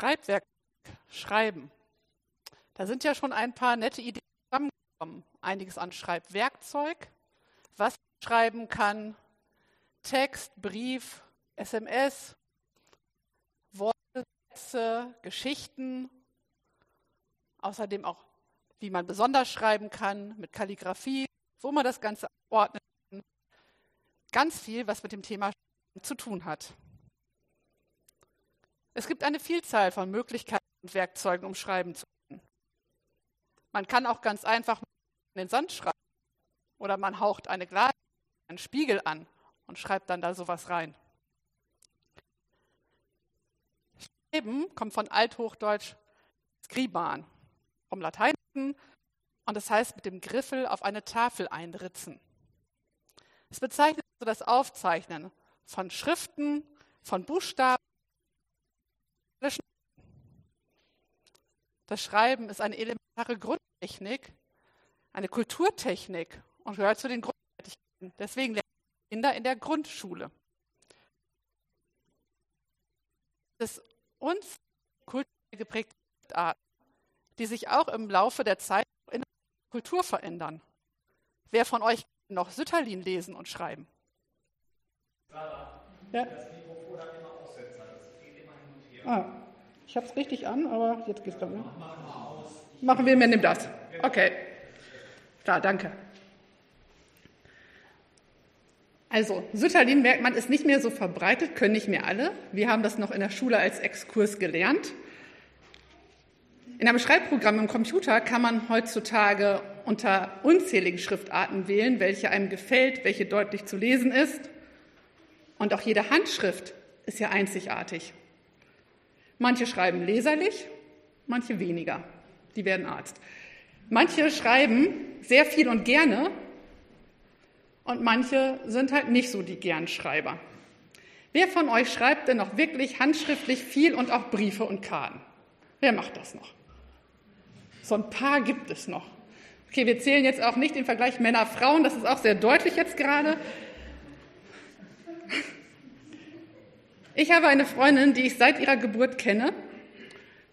Schreibwerk schreiben. Da sind ja schon ein paar nette Ideen zusammengekommen. Einiges an Schreibwerkzeug, was man schreiben kann, Text, Brief, SMS, Worte, Sätze, Geschichten, außerdem auch, wie man besonders schreiben kann, mit Kalligrafie, wo man das Ganze ordnet. Ganz viel, was mit dem Thema zu tun hat. Es gibt eine Vielzahl von Möglichkeiten und Werkzeugen, um schreiben zu können. Man kann auch ganz einfach in den Sand schreiben oder man haucht eine Glas, einen Spiegel an und schreibt dann da sowas rein. Schreiben kommt von Althochdeutsch skriban, vom Lateinischen und das heißt mit dem Griffel auf eine Tafel einritzen. Es bezeichnet also das Aufzeichnen von Schriften, von Buchstaben das Schreiben ist eine elementare Grundtechnik, eine Kulturtechnik und gehört zu den Grundfertigkeiten. Deswegen lernen Kinder in der Grundschule. Das ist uns kulturell geprägte Arten, die sich auch im Laufe der Zeit in der Kultur verändern. Wer von euch noch Sütterlin lesen und schreiben? Ja? das Mikrofon hat immer Aussetzer, das geht immer hin und her. Ah. Ich habe es richtig an, aber jetzt geht es dann. Ne? Machen wir, mir nimm das. Okay. Da, danke. Also, Sütterlin merkt man, ist nicht mehr so verbreitet, können nicht mehr alle. Wir haben das noch in der Schule als Exkurs gelernt. In einem Schreibprogramm im Computer kann man heutzutage unter unzähligen Schriftarten wählen, welche einem gefällt, welche deutlich zu lesen ist. Und auch jede Handschrift ist ja einzigartig. Manche schreiben leserlich, manche weniger. Die werden Arzt. Manche schreiben sehr viel und gerne und manche sind halt nicht so die Gernschreiber. Wer von euch schreibt denn noch wirklich handschriftlich viel und auch Briefe und Karten? Wer macht das noch? So ein paar gibt es noch. Okay, wir zählen jetzt auch nicht den Vergleich Männer-Frauen, das ist auch sehr deutlich jetzt gerade. Ich habe eine Freundin, die ich seit ihrer Geburt kenne.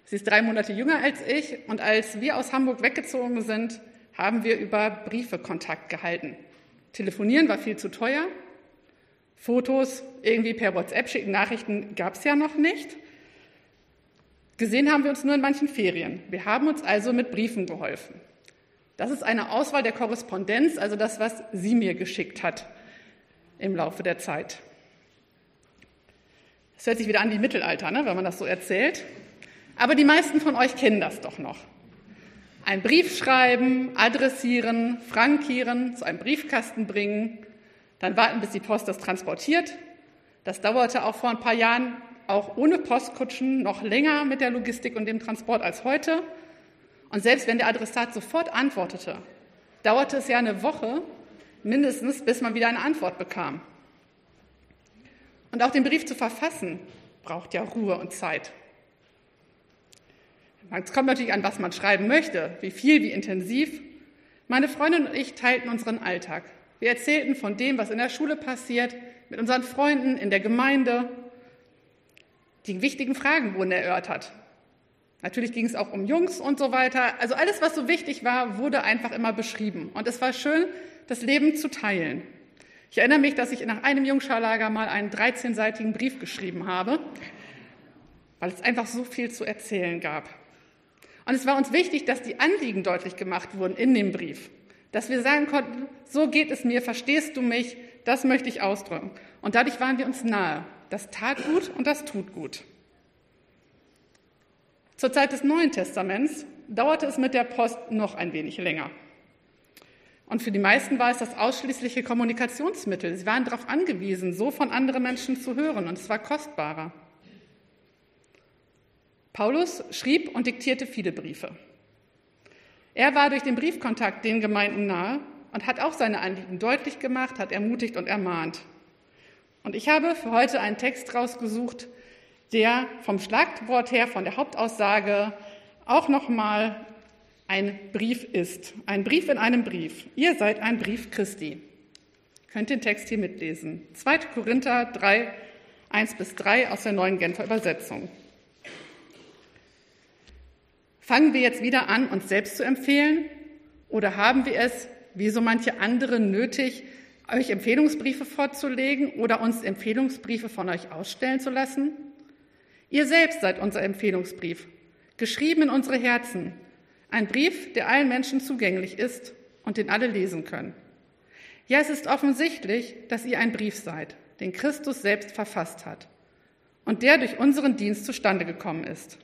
Sie ist drei Monate jünger als ich und als wir aus Hamburg weggezogen sind, haben wir über Briefe Kontakt gehalten. Telefonieren war viel zu teuer. Fotos irgendwie per WhatsApp schicken, Nachrichten gab es ja noch nicht. Gesehen haben wir uns nur in manchen Ferien. Wir haben uns also mit Briefen geholfen. Das ist eine Auswahl der Korrespondenz, also das, was sie mir geschickt hat im Laufe der Zeit. Es hört sich wieder an wie Mittelalter, ne, wenn man das so erzählt. Aber die meisten von euch kennen das doch noch. Ein Brief schreiben, adressieren, frankieren, zu einem Briefkasten bringen, dann warten, bis die Post das transportiert. Das dauerte auch vor ein paar Jahren auch ohne Postkutschen noch länger mit der Logistik und dem Transport als heute. Und selbst wenn der Adressat sofort antwortete, dauerte es ja eine Woche mindestens, bis man wieder eine Antwort bekam. Und auch den Brief zu verfassen braucht ja Ruhe und Zeit. Es kommt natürlich an, was man schreiben möchte, wie viel, wie intensiv. Meine Freundin und ich teilten unseren Alltag. Wir erzählten von dem, was in der Schule passiert, mit unseren Freunden, in der Gemeinde. Die wichtigen Fragen wurden erörtert. Natürlich ging es auch um Jungs und so weiter. Also alles, was so wichtig war, wurde einfach immer beschrieben. Und es war schön, das Leben zu teilen. Ich erinnere mich, dass ich nach einem Jungscharlager mal einen 13-seitigen Brief geschrieben habe, weil es einfach so viel zu erzählen gab. Und es war uns wichtig, dass die Anliegen deutlich gemacht wurden in dem Brief, dass wir sagen konnten, so geht es mir, verstehst du mich, das möchte ich ausdrücken. Und dadurch waren wir uns nahe. Das tat gut und das tut gut. Zur Zeit des Neuen Testaments dauerte es mit der Post noch ein wenig länger. Und für die meisten war es das ausschließliche Kommunikationsmittel. Sie waren darauf angewiesen, so von anderen Menschen zu hören, und es war kostbarer. Paulus schrieb und diktierte viele Briefe. Er war durch den Briefkontakt den Gemeinden nahe und hat auch seine Anliegen deutlich gemacht, hat ermutigt und ermahnt. Und ich habe für heute einen Text rausgesucht, der vom Schlagwort her, von der Hauptaussage auch nochmal ein Brief ist. Ein Brief in einem Brief. Ihr seid ein Brief Christi. Könnt den Text hier mitlesen. 2. Korinther 3, 1 bis 3 aus der neuen Genfer Übersetzung. Fangen wir jetzt wieder an, uns selbst zu empfehlen? Oder haben wir es, wie so manche andere, nötig, euch Empfehlungsbriefe vorzulegen oder uns Empfehlungsbriefe von euch ausstellen zu lassen? Ihr selbst seid unser Empfehlungsbrief, geschrieben in unsere Herzen. Ein Brief, der allen Menschen zugänglich ist und den alle lesen können. Ja, es ist offensichtlich, dass ihr ein Brief seid, den Christus selbst verfasst hat und der durch unseren Dienst zustande gekommen ist.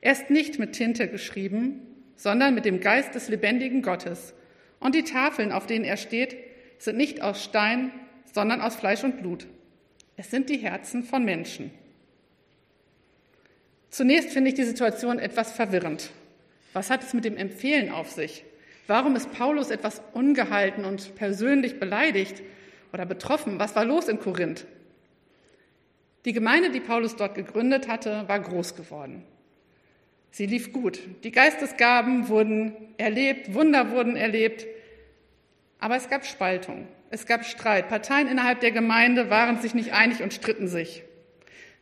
Er ist nicht mit Tinte geschrieben, sondern mit dem Geist des lebendigen Gottes. Und die Tafeln, auf denen er steht, sind nicht aus Stein, sondern aus Fleisch und Blut. Es sind die Herzen von Menschen. Zunächst finde ich die Situation etwas verwirrend. Was hat es mit dem Empfehlen auf sich? Warum ist Paulus etwas ungehalten und persönlich beleidigt oder betroffen? Was war los in Korinth? Die Gemeinde, die Paulus dort gegründet hatte, war groß geworden. Sie lief gut. Die Geistesgaben wurden erlebt, Wunder wurden erlebt, aber es gab Spaltung, es gab Streit. Parteien innerhalb der Gemeinde waren sich nicht einig und stritten sich.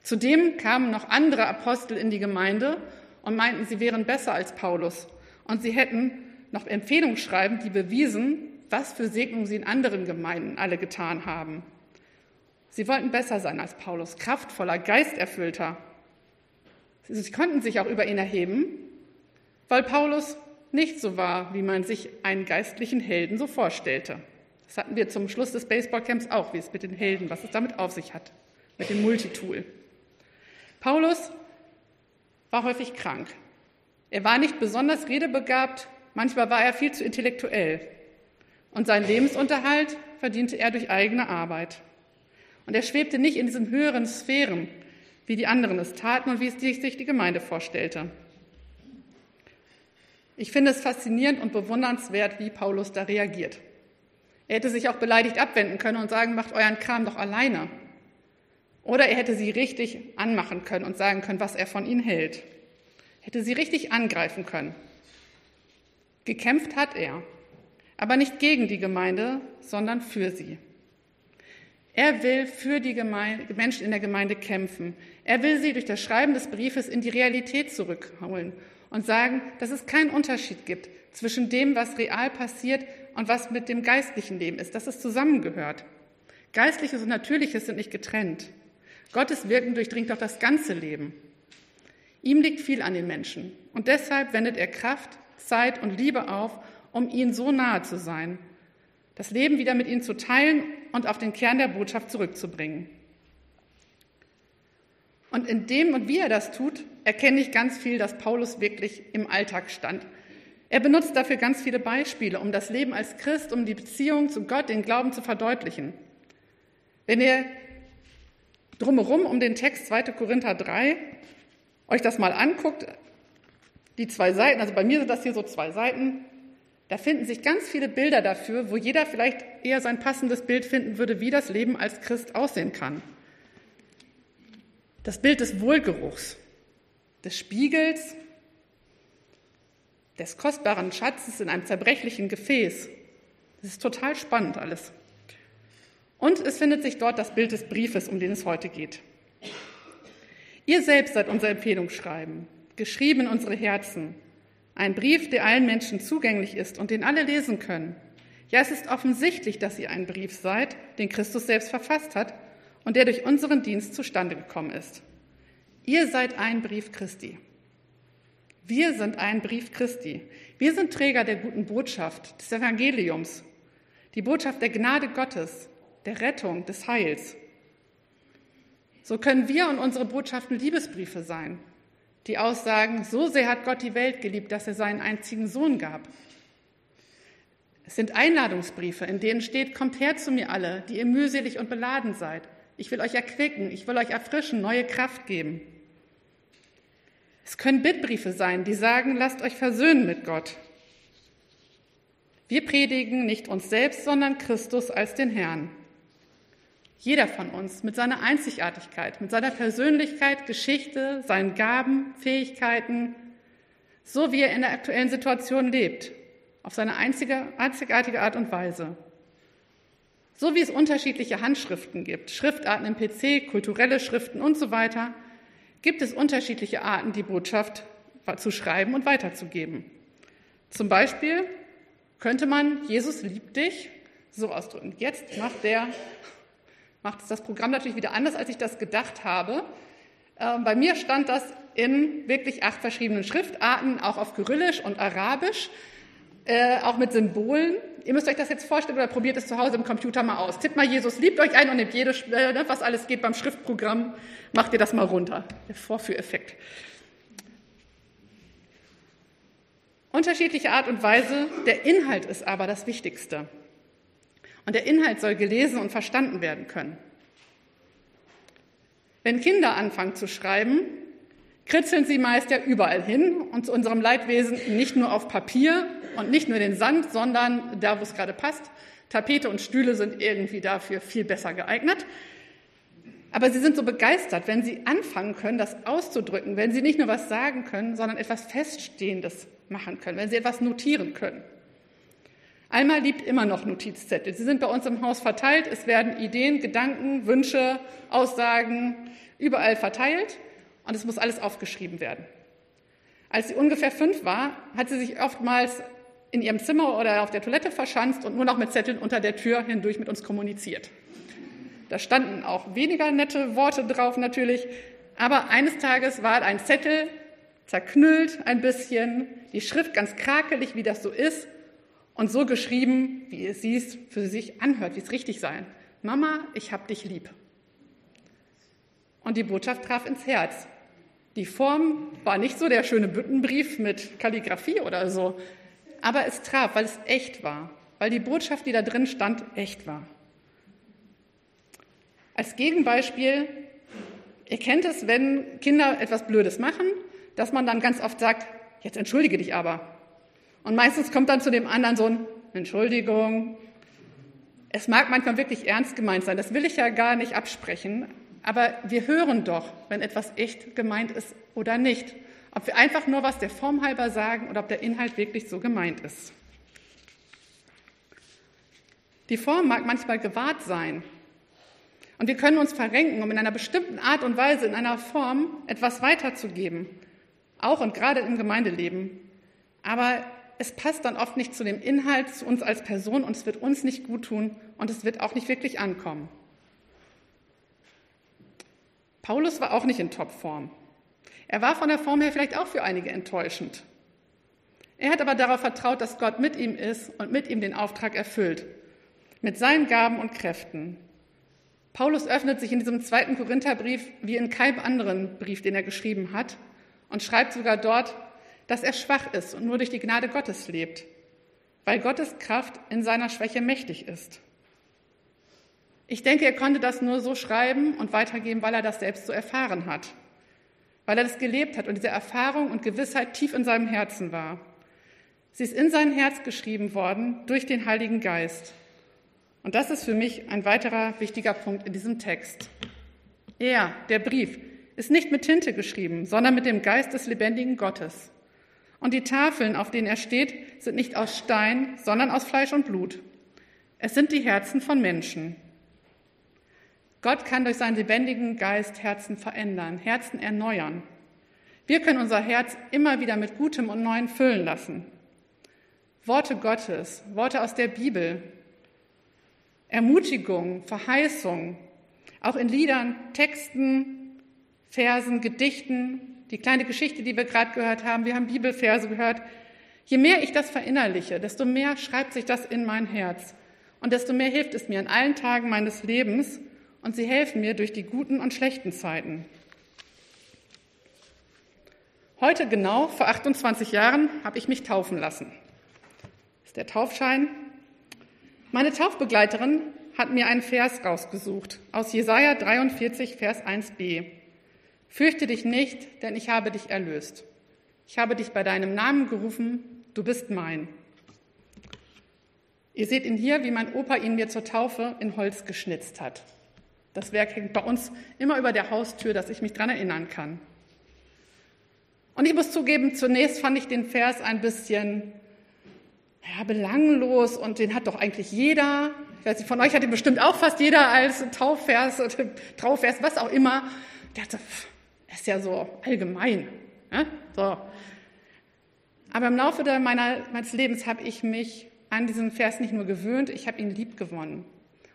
Zudem kamen noch andere Apostel in die Gemeinde und meinten, sie wären besser als Paulus. Und sie hätten noch Empfehlungen schreiben, die bewiesen, was für Segnungen sie in anderen Gemeinden alle getan haben. Sie wollten besser sein als Paulus, kraftvoller, geisterfüllter. Sie konnten sich auch über ihn erheben, weil Paulus nicht so war, wie man sich einen geistlichen Helden so vorstellte. Das hatten wir zum Schluss des Baseballcamps auch, wie es mit den Helden, was es damit auf sich hat, mit dem Multitool. Paulus war häufig krank. Er war nicht besonders redebegabt, manchmal war er viel zu intellektuell. Und seinen Lebensunterhalt verdiente er durch eigene Arbeit. Und er schwebte nicht in diesen höheren Sphären, wie die anderen es taten und wie es sich die Gemeinde vorstellte. Ich finde es faszinierend und bewundernswert, wie Paulus da reagiert. Er hätte sich auch beleidigt abwenden können und sagen, macht euren Kram doch alleine. Oder er hätte sie richtig anmachen können und sagen können, was er von ihnen hält. Hätte sie richtig angreifen können. Gekämpft hat er, aber nicht gegen die Gemeinde, sondern für sie. Er will für die Gemeinde, Menschen in der Gemeinde kämpfen. Er will sie durch das Schreiben des Briefes in die Realität zurückholen und sagen, dass es keinen Unterschied gibt zwischen dem, was real passiert und was mit dem geistlichen Leben ist, dass es zusammengehört. Geistliches und Natürliches sind nicht getrennt. Gottes Wirken durchdringt auch das ganze Leben. Ihm liegt viel an den Menschen und deshalb wendet er Kraft, Zeit und Liebe auf, um ihnen so nahe zu sein das Leben wieder mit ihnen zu teilen und auf den Kern der Botschaft zurückzubringen. Und in dem und wie er das tut, erkenne ich ganz viel, dass Paulus wirklich im Alltag stand. Er benutzt dafür ganz viele Beispiele, um das Leben als Christ, um die Beziehung zu Gott, den Glauben zu verdeutlichen. Wenn ihr drumherum um den Text 2. Korinther 3 euch das mal anguckt, die zwei Seiten, also bei mir sind das hier so zwei Seiten, da finden sich ganz viele Bilder dafür, wo jeder vielleicht eher sein passendes Bild finden würde, wie das Leben als Christ aussehen kann. Das Bild des Wohlgeruchs, des Spiegels, des kostbaren Schatzes in einem zerbrechlichen Gefäß. Das ist total spannend alles. Und es findet sich dort das Bild des Briefes, um den es heute geht. Ihr selbst seid unser Empfehlungsschreiben, geschrieben in unsere Herzen ein Brief, der allen Menschen zugänglich ist und den alle lesen können. Ja, es ist offensichtlich, dass ihr ein Brief seid, den Christus selbst verfasst hat und der durch unseren Dienst zustande gekommen ist. Ihr seid ein Brief Christi. Wir sind ein Brief Christi. Wir sind Träger der guten Botschaft, des Evangeliums, die Botschaft der Gnade Gottes, der Rettung, des Heils. So können wir und unsere Botschaften Liebesbriefe sein, die aussagen, so sehr hat Gott die Welt geliebt, dass er seinen einzigen Sohn gab. Es sind Einladungsbriefe, in denen steht, kommt her zu mir alle, die ihr mühselig und beladen seid. Ich will euch erquicken, ich will euch erfrischen, neue Kraft geben. Es können Bittbriefe sein, die sagen, lasst euch versöhnen mit Gott. Wir predigen nicht uns selbst, sondern Christus als den Herrn. Jeder von uns mit seiner Einzigartigkeit, mit seiner Persönlichkeit, Geschichte, seinen Gaben, Fähigkeiten, so wie er in der aktuellen Situation lebt, auf seine einzige, einzigartige Art und Weise. So wie es unterschiedliche Handschriften gibt, Schriftarten im PC, kulturelle Schriften und so weiter, gibt es unterschiedliche Arten, die Botschaft zu schreiben und weiterzugeben. Zum Beispiel könnte man Jesus liebt dich so ausdrücken. Jetzt macht der macht das Programm natürlich wieder anders, als ich das gedacht habe. Ähm, bei mir stand das in wirklich acht verschiedenen Schriftarten, auch auf Kyrillisch und Arabisch, äh, auch mit Symbolen. Ihr müsst euch das jetzt vorstellen oder probiert es zu Hause im Computer mal aus. Tippt mal Jesus liebt euch ein und nehmt jedes, äh, ne, was alles geht beim Schriftprogramm, macht ihr das mal runter. Der Vorführeffekt. Unterschiedliche Art und Weise, der Inhalt ist aber das Wichtigste. Und der Inhalt soll gelesen und verstanden werden können. Wenn Kinder anfangen zu schreiben, kritzeln sie meist ja überall hin und zu unserem Leidwesen nicht nur auf Papier und nicht nur den Sand, sondern da, wo es gerade passt. Tapete und Stühle sind irgendwie dafür viel besser geeignet. Aber sie sind so begeistert, wenn sie anfangen können, das auszudrücken, wenn sie nicht nur was sagen können, sondern etwas Feststehendes machen können, wenn sie etwas notieren können. Alma liebt immer noch Notizzettel. Sie sind bei uns im Haus verteilt. Es werden Ideen, Gedanken, Wünsche, Aussagen überall verteilt und es muss alles aufgeschrieben werden. Als sie ungefähr fünf war, hat sie sich oftmals in ihrem Zimmer oder auf der Toilette verschanzt und nur noch mit Zetteln unter der Tür hindurch mit uns kommuniziert. Da standen auch weniger nette Worte drauf natürlich, aber eines Tages war ein Zettel zerknüllt ein bisschen, die Schrift ganz krakelig, wie das so ist, und so geschrieben, wie es sie für sich anhört, wie es richtig sein. Mama, ich hab dich lieb. Und die Botschaft traf ins Herz. Die Form war nicht so der schöne Büttenbrief mit Kalligraphie oder so, aber es traf, weil es echt war, weil die Botschaft, die da drin stand, echt war. Als Gegenbeispiel, ihr kennt es, wenn Kinder etwas Blödes machen, dass man dann ganz oft sagt, jetzt entschuldige dich aber. Und meistens kommt dann zu dem anderen so ein Entschuldigung. Es mag manchmal wirklich ernst gemeint sein, das will ich ja gar nicht absprechen, aber wir hören doch, wenn etwas echt gemeint ist oder nicht. Ob wir einfach nur was der Form halber sagen oder ob der Inhalt wirklich so gemeint ist. Die Form mag manchmal gewahrt sein. Und wir können uns verrenken, um in einer bestimmten Art und Weise, in einer Form etwas weiterzugeben. Auch und gerade im Gemeindeleben. Aber es passt dann oft nicht zu dem Inhalt, zu uns als Person und es wird uns nicht gut tun und es wird auch nicht wirklich ankommen. Paulus war auch nicht in Topform. Er war von der Form her vielleicht auch für einige enttäuschend. Er hat aber darauf vertraut, dass Gott mit ihm ist und mit ihm den Auftrag erfüllt, mit seinen Gaben und Kräften. Paulus öffnet sich in diesem zweiten Korintherbrief wie in keinem anderen Brief, den er geschrieben hat, und schreibt sogar dort, dass er schwach ist und nur durch die Gnade Gottes lebt, weil Gottes Kraft in seiner Schwäche mächtig ist. Ich denke, er konnte das nur so schreiben und weitergeben, weil er das selbst so erfahren hat, weil er das gelebt hat und diese Erfahrung und Gewissheit tief in seinem Herzen war. Sie ist in sein Herz geschrieben worden durch den Heiligen Geist. Und das ist für mich ein weiterer wichtiger Punkt in diesem Text. Er, der Brief, ist nicht mit Tinte geschrieben, sondern mit dem Geist des lebendigen Gottes. Und die Tafeln, auf denen er steht, sind nicht aus Stein, sondern aus Fleisch und Blut. Es sind die Herzen von Menschen. Gott kann durch seinen lebendigen Geist Herzen verändern, Herzen erneuern. Wir können unser Herz immer wieder mit Gutem und Neuem füllen lassen. Worte Gottes, Worte aus der Bibel, Ermutigung, Verheißung, auch in Liedern, Texten, Versen, Gedichten, die kleine Geschichte, die wir gerade gehört haben, wir haben Bibelverse gehört. Je mehr ich das verinnerliche, desto mehr schreibt sich das in mein Herz und desto mehr hilft es mir an allen Tagen meines Lebens und sie helfen mir durch die guten und schlechten Zeiten. Heute genau, vor 28 Jahren, habe ich mich taufen lassen. Ist der Taufschein. Meine Taufbegleiterin hat mir einen Vers rausgesucht aus Jesaja 43, Vers 1b. Fürchte dich nicht, denn ich habe dich erlöst. Ich habe dich bei deinem Namen gerufen, du bist mein. Ihr seht ihn hier, wie mein Opa ihn mir zur Taufe in Holz geschnitzt hat. Das Werk hängt bei uns immer über der Haustür, dass ich mich daran erinnern kann. Und ich muss zugeben, zunächst fand ich den Vers ein bisschen ja, belanglos und den hat doch eigentlich jeder. Ich weiß nicht, von euch hat ihn bestimmt auch fast jeder als Taufvers oder Trauvers, was auch immer. Ich dachte, das ist ja so allgemein. Ja? So. Aber im Laufe meiner, meines Lebens habe ich mich an diesen Vers nicht nur gewöhnt, ich habe ihn lieb gewonnen.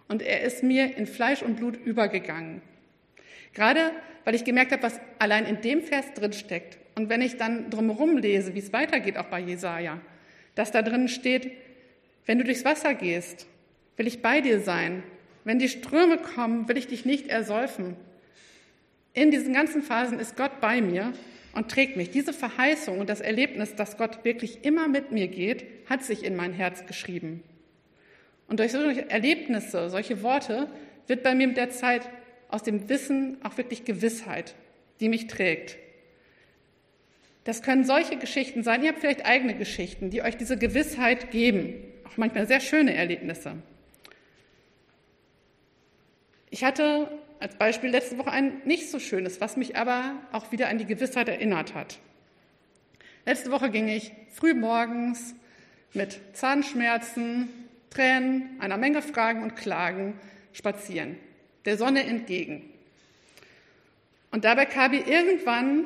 Und er ist mir in Fleisch und Blut übergegangen. Gerade weil ich gemerkt habe, was allein in dem Vers drin steckt. Und wenn ich dann drumherum lese, wie es weitergeht, auch bei Jesaja, dass da drin steht, wenn du durchs Wasser gehst, will ich bei dir sein. Wenn die Ströme kommen, will ich dich nicht ersäufen. In diesen ganzen Phasen ist Gott bei mir und trägt mich. Diese Verheißung und das Erlebnis, dass Gott wirklich immer mit mir geht, hat sich in mein Herz geschrieben. Und durch solche Erlebnisse, solche Worte, wird bei mir mit der Zeit aus dem Wissen auch wirklich Gewissheit, die mich trägt. Das können solche Geschichten sein. Ihr habt vielleicht eigene Geschichten, die euch diese Gewissheit geben. Auch manchmal sehr schöne Erlebnisse. Ich hatte als Beispiel letzte Woche ein nicht so schönes, was mich aber auch wieder an die Gewissheit erinnert hat. Letzte Woche ging ich früh morgens mit Zahnschmerzen, Tränen, einer Menge Fragen und Klagen spazieren, der Sonne entgegen. Und dabei kam mir irgendwann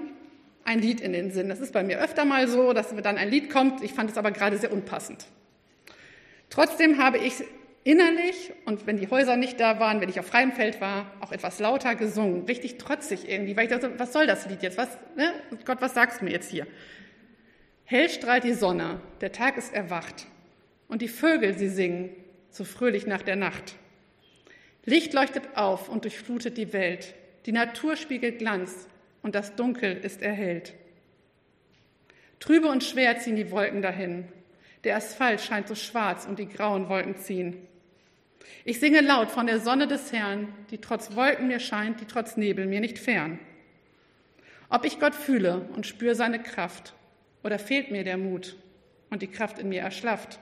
ein Lied in den Sinn. Das ist bei mir öfter mal so, dass dann ein Lied kommt. Ich fand es aber gerade sehr unpassend. Trotzdem habe ich innerlich und wenn die Häuser nicht da waren, wenn ich auf freiem Feld war, auch etwas lauter gesungen, richtig trotzig irgendwie, weil ich dachte, was soll das Lied jetzt? Was, ne? Gott, was sagst du mir jetzt hier? Hell strahlt die Sonne, der Tag ist erwacht und die Vögel, sie singen so fröhlich nach der Nacht. Licht leuchtet auf und durchflutet die Welt, die Natur spiegelt Glanz und das Dunkel ist erhellt. Trübe und schwer ziehen die Wolken dahin, der Asphalt scheint so schwarz und die grauen Wolken ziehen. Ich singe laut von der Sonne des Herrn, die trotz Wolken mir scheint, die trotz Nebel mir nicht fern. Ob ich Gott fühle und spüre seine Kraft, oder fehlt mir der Mut und die Kraft in mir erschlafft.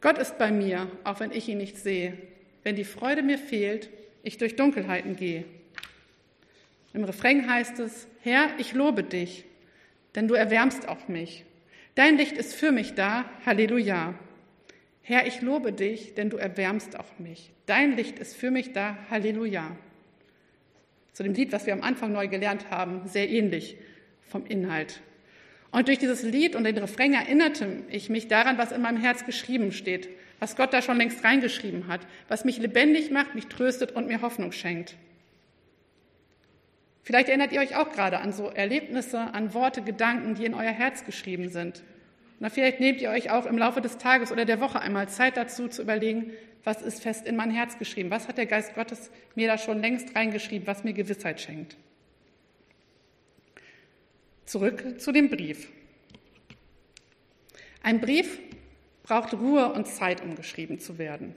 Gott ist bei mir, auch wenn ich ihn nicht sehe. Wenn die Freude mir fehlt, ich durch Dunkelheiten gehe. Im Refrain heißt es, Herr, ich lobe dich, denn du erwärmst auch mich. Dein Licht ist für mich da, Halleluja. Herr, ich lobe dich, denn du erwärmst auch mich. Dein Licht ist für mich da, Halleluja. Zu dem Lied, was wir am Anfang neu gelernt haben, sehr ähnlich vom Inhalt. Und durch dieses Lied und den Refrain erinnerte ich mich daran, was in meinem Herz geschrieben steht, was Gott da schon längst reingeschrieben hat, was mich lebendig macht, mich tröstet und mir Hoffnung schenkt. Vielleicht erinnert ihr euch auch gerade an so Erlebnisse, an Worte, Gedanken, die in euer Herz geschrieben sind. Oder vielleicht nehmt ihr euch auch im Laufe des Tages oder der Woche einmal Zeit dazu, zu überlegen, was ist fest in mein Herz geschrieben? Was hat der Geist Gottes mir da schon längst reingeschrieben, was mir Gewissheit schenkt? Zurück zu dem Brief. Ein Brief braucht Ruhe und Zeit, um geschrieben zu werden.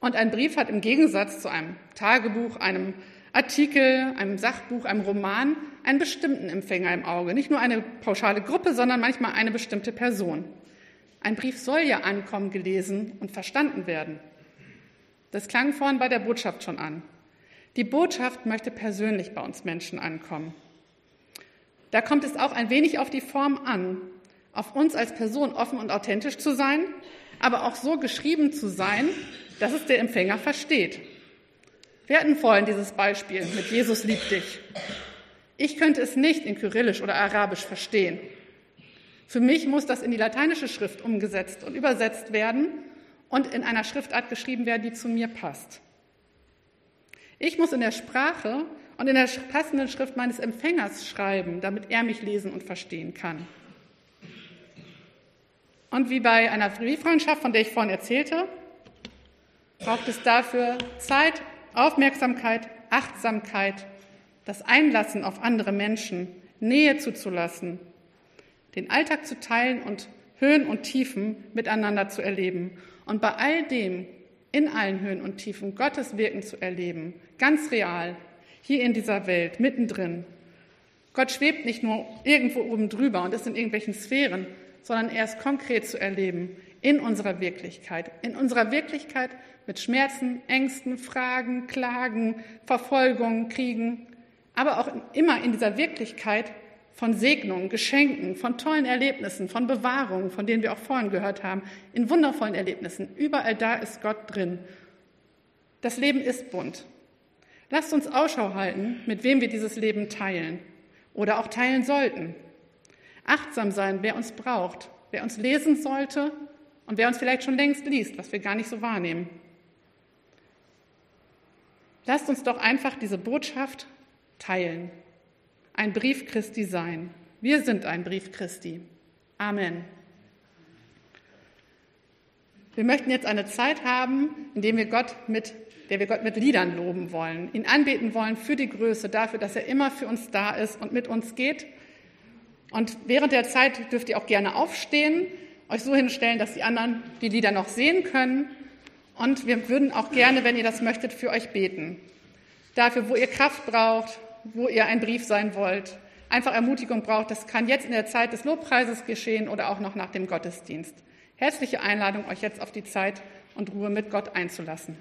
Und ein Brief hat im Gegensatz zu einem Tagebuch, einem Artikel, einem Sachbuch, einem Roman einen bestimmten Empfänger im Auge. Nicht nur eine pauschale Gruppe, sondern manchmal eine bestimmte Person. Ein Brief soll ja ankommen, gelesen und verstanden werden. Das klang vorhin bei der Botschaft schon an. Die Botschaft möchte persönlich bei uns Menschen ankommen. Da kommt es auch ein wenig auf die Form an, auf uns als Person offen und authentisch zu sein, aber auch so geschrieben zu sein, dass es der Empfänger versteht. Wir hatten vorhin dieses Beispiel mit Jesus liebt dich. Ich könnte es nicht in Kyrillisch oder Arabisch verstehen. Für mich muss das in die lateinische Schrift umgesetzt und übersetzt werden und in einer Schriftart geschrieben werden, die zu mir passt. Ich muss in der Sprache und in der passenden Schrift meines Empfängers schreiben, damit er mich lesen und verstehen kann. Und wie bei einer Brieffreundschaft, von der ich vorhin erzählte, braucht es dafür Zeit Aufmerksamkeit, Achtsamkeit, das Einlassen auf andere Menschen, Nähe zuzulassen, den Alltag zu teilen und Höhen und Tiefen miteinander zu erleben und bei all dem, in allen Höhen und Tiefen, Gottes Wirken zu erleben, ganz real, hier in dieser Welt, mittendrin. Gott schwebt nicht nur irgendwo oben drüber und ist in irgendwelchen Sphären, sondern er ist konkret zu erleben in unserer Wirklichkeit, in unserer Wirklichkeit mit Schmerzen, Ängsten, Fragen, Klagen, Verfolgung, Kriegen, aber auch immer in dieser Wirklichkeit von Segnungen, Geschenken, von tollen Erlebnissen, von Bewahrungen, von denen wir auch vorhin gehört haben, in wundervollen Erlebnissen. Überall da ist Gott drin. Das Leben ist bunt. Lasst uns Ausschau halten, mit wem wir dieses Leben teilen oder auch teilen sollten. Achtsam sein, wer uns braucht, wer uns lesen sollte und wer uns vielleicht schon längst liest, was wir gar nicht so wahrnehmen. Lasst uns doch einfach diese Botschaft teilen. Ein Brief Christi sein. Wir sind ein Brief Christi. Amen. Wir möchten jetzt eine Zeit haben, in der wir Gott mit, der wir Gott mit Liedern loben wollen, ihn anbeten wollen für die Größe, dafür, dass er immer für uns da ist und mit uns geht. Und während der Zeit dürft ihr auch gerne aufstehen, euch so hinstellen, dass die anderen die Lieder noch sehen können. Und wir würden auch gerne, wenn ihr das möchtet, für euch beten. Dafür, wo ihr Kraft braucht, wo ihr ein Brief sein wollt, einfach Ermutigung braucht, das kann jetzt in der Zeit des Lobpreises geschehen oder auch noch nach dem Gottesdienst. Herzliche Einladung, euch jetzt auf die Zeit und Ruhe mit Gott einzulassen.